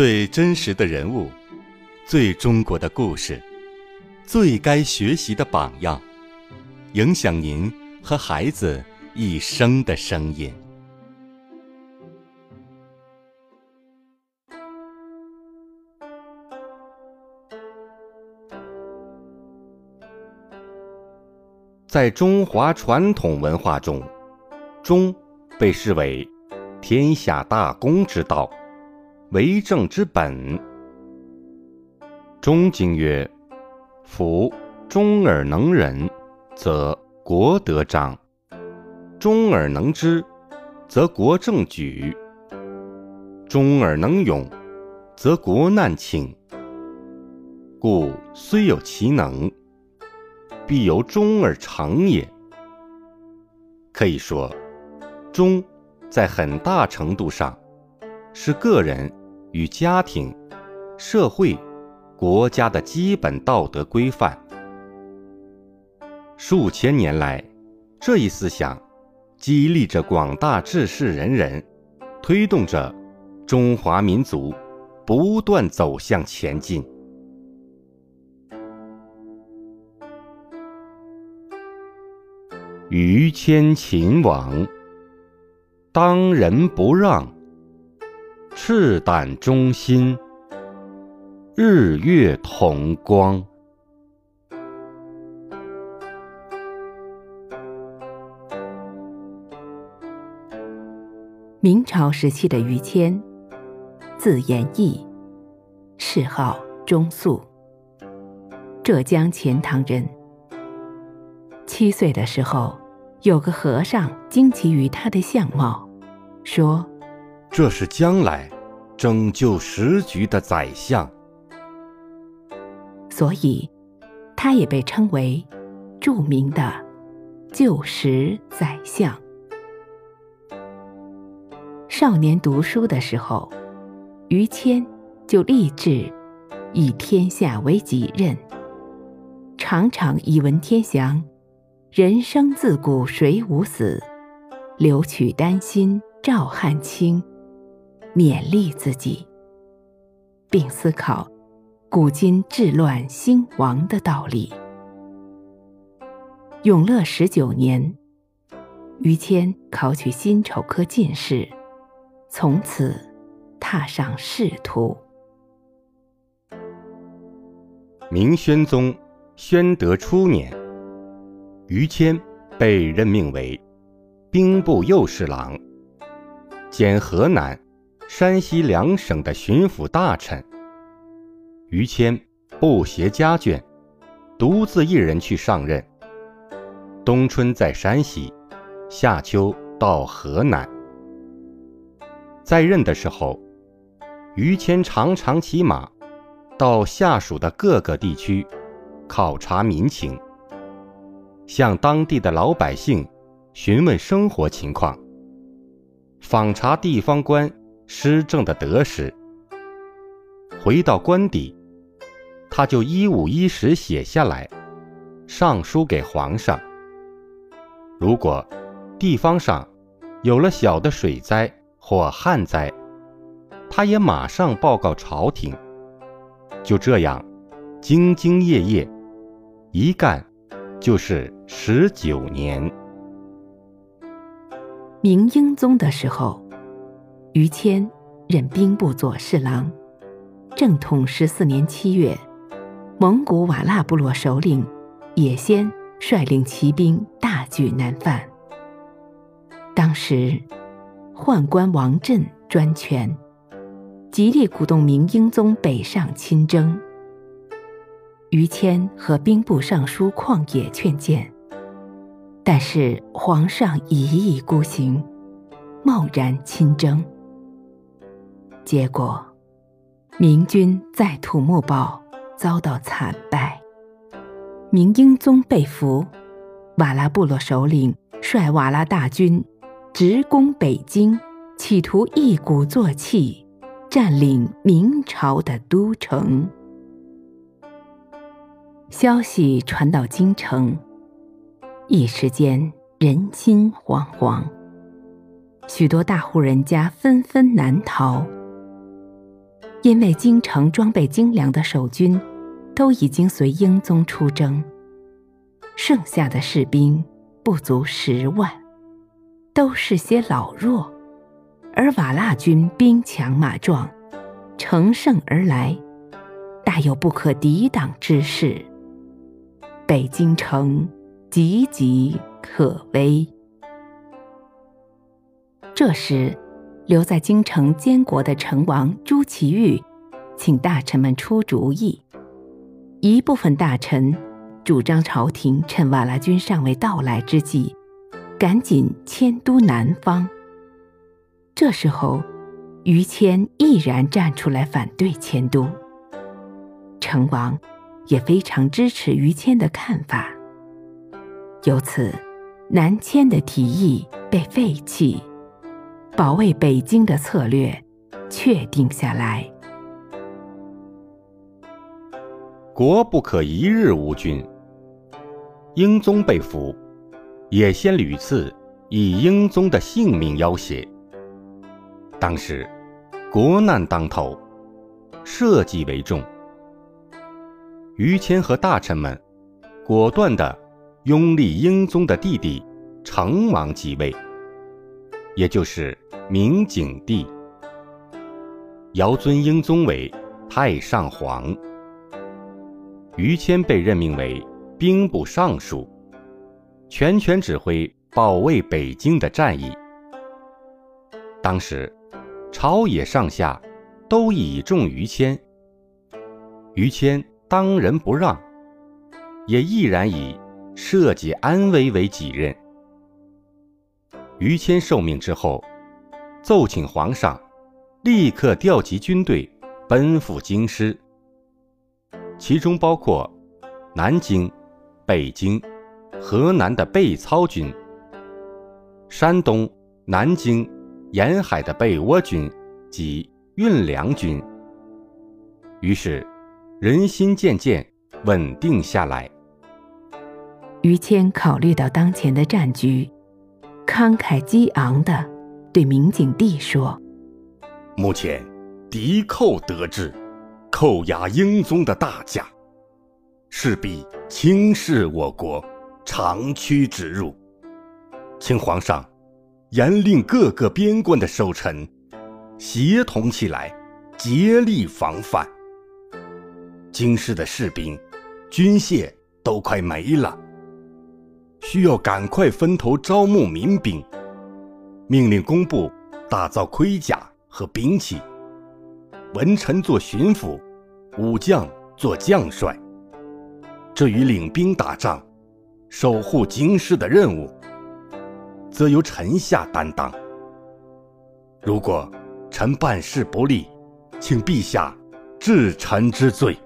最真实的人物，最中国的故事，最该学习的榜样，影响您和孩子一生的声音。在中华传统文化中，忠被视为天下大公之道，为政之本。中经曰：“夫忠而能忍，则国德彰；忠而能知，则国政举；忠而能勇，则国难清。故虽有其能。”必由忠而成也。可以说，忠在很大程度上是个人与家庭、社会、国家的基本道德规范。数千年来，这一思想激励着广大志士仁人，推动着中华民族不断走向前进。于谦秦王，当仁不让，赤胆忠心，日月同光。明朝时期的于谦，字延义，谥号忠肃，浙江钱塘人。七岁的时候。有个和尚惊奇于他的相貌，说：“这是将来拯救时局的宰相。”所以，他也被称为著名的救时宰相。少年读书的时候，于谦就立志以天下为己任，常常以闻天祥。人生自古谁无死，留取丹心照汗青，勉励自己，并思考古今治乱兴亡的道理。永乐十九年，于谦考取辛丑科进士，从此踏上仕途。明宣宗宣德初年。于谦被任命为兵部右侍郎，兼河南、山西两省的巡抚大臣。于谦不携家眷，独自一人去上任。冬春在山西，夏秋到河南。在任的时候，于谦常常骑马到下属的各个地区考察民情。向当地的老百姓询问生活情况，访查地方官施政的得失。回到官邸，他就一五一十写下来，上书给皇上。如果地方上有了小的水灾或旱灾，他也马上报告朝廷。就这样，兢兢业业，一干。就是十九年。明英宗的时候，于谦任兵部左侍郎。正统十四年七月，蒙古瓦剌部落首领也先率领骑兵大举南犯。当时，宦官王振专权，极力鼓动明英宗北上亲征。于谦和兵部尚书旷野劝谏，但是皇上一意孤行，贸然亲征。结果，明军在土木堡遭到惨败，明英宗被俘，瓦剌部落首领率瓦剌大军直攻北京，企图一鼓作气占领明朝的都城。消息传到京城，一时间人心惶惶，许多大户人家纷纷南逃。因为京城装备精良的守军都已经随英宗出征，剩下的士兵不足十万，都是些老弱，而瓦剌军兵强马壮，乘胜而来，大有不可抵挡之势。北京城岌岌可危。这时。留在京城监国的成王朱祁钰，请大臣们出主意。一部分大臣主张朝廷趁瓦剌军尚未到来之际，赶紧迁都南方。这时候，于谦毅然站出来反对迁都。成王也非常支持于谦的看法，由此南迁的提议被废弃。保卫北京的策略确定下来。国不可一日无君。英宗被俘，也先屡次以英宗的性命要挟。当时国难当头，社稷为重。于谦和大臣们果断地拥立英宗的弟弟成王即位，也就是。明景帝尧尊英宗为太上皇，于谦被任命为兵部尚书，全权指挥保卫北京的战役。当时，朝野上下都倚重于谦，于谦当仁不让，也毅然以社稷安危为己任。于谦受命之后。奏请皇上，立刻调集军队奔赴京师，其中包括南京、北京、河南的备操军、山东、南京、沿海的备倭军及运粮军。于是，人心渐渐稳定下来。于谦考虑到当前的战局，慷慨激昂的。对明景帝说：“目前敌寇得志，扣押英宗的大驾，势必轻视我国，长驱直入。请皇上严令各个边关的守臣协同起来，竭力防范。京师的士兵、军械都快没了，需要赶快分头招募民兵。”命令工部打造盔甲和兵器，文臣做巡抚，武将做将帅。至于领兵打仗、守护京师的任务，则由臣下担当。如果臣办事不力，请陛下治臣之罪。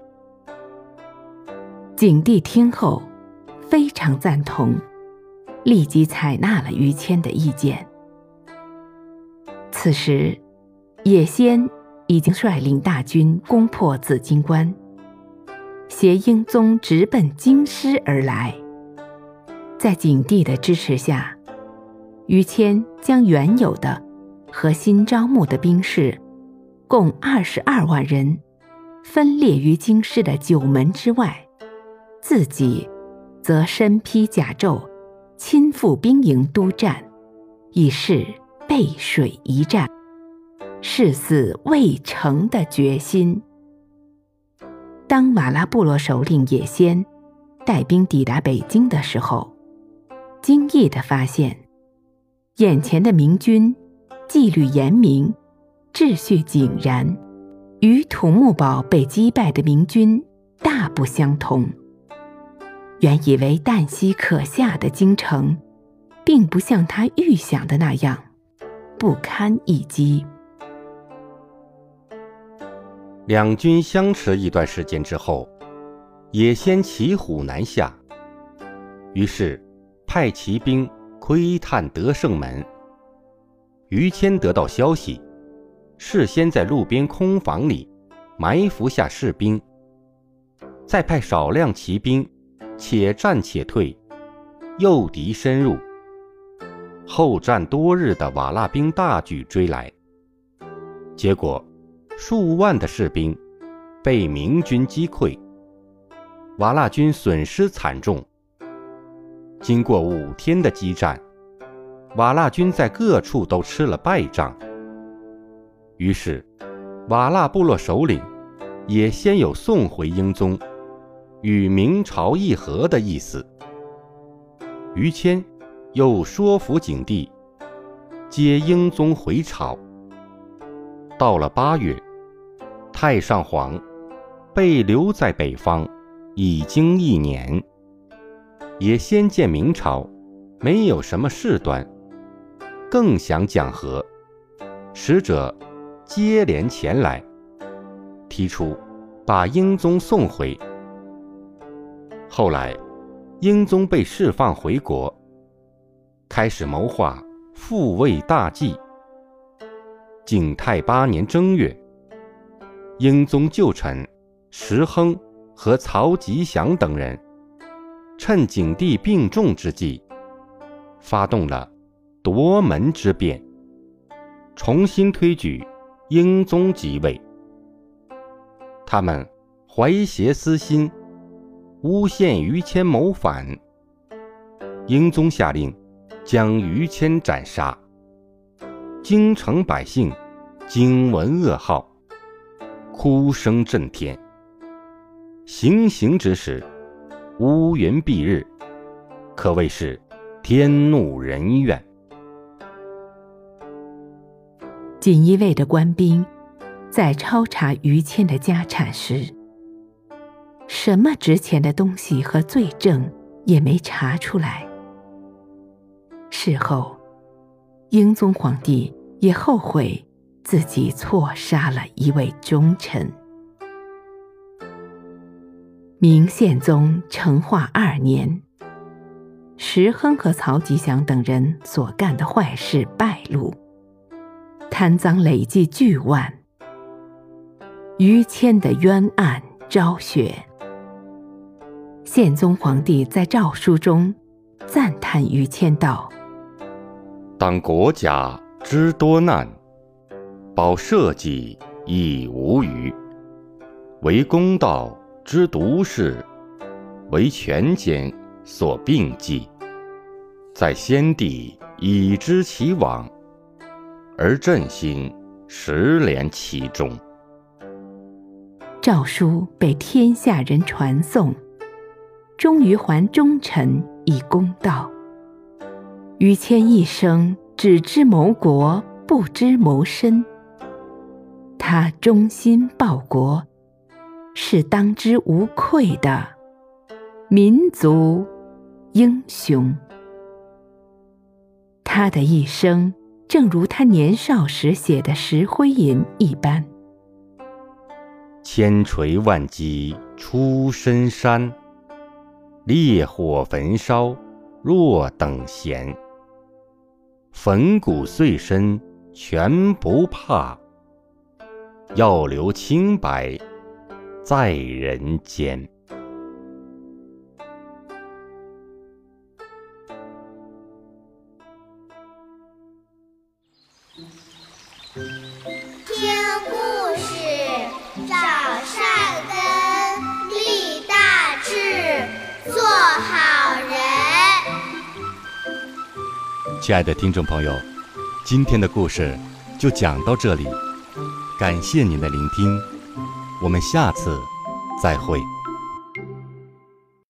景帝听后非常赞同，立即采纳了于谦的意见。此时，野先已经率领大军攻破紫金关，携英宗直奔京师而来。在景帝的支持下，于谦将原有的和新招募的兵士，共二十二万人，分列于京师的九门之外，自己则身披甲胄，亲赴兵营督战，以示。背水一战，誓死未成的决心。当瓦拉部落首领也先带兵抵达北京的时候，惊异的发现，眼前的明军纪律严明，秩序井然，与土木堡被击败的明军大不相同。原以为旦夕可下的京城，并不像他预想的那样。不堪一击。两军相持一段时间之后，也先骑虎难下，于是派骑兵窥探德胜门。于谦得到消息，事先在路边空房里埋伏下士兵，再派少量骑兵且战且退，诱敌深入。后战多日的瓦剌兵大举追来，结果数万的士兵被明军击溃，瓦剌军损失惨重。经过五天的激战，瓦剌军在各处都吃了败仗。于是，瓦剌部落首领也先有送回英宗，与明朝议和的意思。于谦又说服景帝接英宗回朝。到了八月，太上皇被留在北方已经一年，也先见明朝没有什么事端，更想讲和，使者接连前来，提出把英宗送回。后来。英宗被释放回国，开始谋划复位大计。景泰八年正月，英宗旧臣石亨和曹吉祥等人，趁景帝病重之际，发动了夺门之变，重新推举英宗即位。他们怀邪私心。诬陷于谦谋反，英宗下令将于谦斩杀。京城百姓惊闻噩耗，哭声震天。行刑之时，乌云蔽日，可谓是天怒人怨。锦衣卫的官兵在抄查于谦的家产时。什么值钱的东西和罪证也没查出来。事后，英宗皇帝也后悔自己错杀了一位忠臣。明宪宗成化二年，石亨和曹吉祥等人所干的坏事败露，贪赃累计巨万，于谦的冤案昭雪。宪宗皇帝在诏书中赞叹于谦道：“当国家之多难，保社稷亦无虞；为公道之独事，为权奸所并济。在先帝已知其往，而朕心实怜其中。”诏书被天下人传颂。终于还忠臣以公道。于谦一生只知谋国，不知谋身。他忠心报国，是当之无愧的民族英雄。他的一生，正如他年少时写的《石灰吟》一般：千锤万击出深山。烈火焚烧，若等闲。粉骨碎身全不怕，要留清白在人间。亲爱的听众朋友，今天的故事就讲到这里，感谢您的聆听，我们下次再会。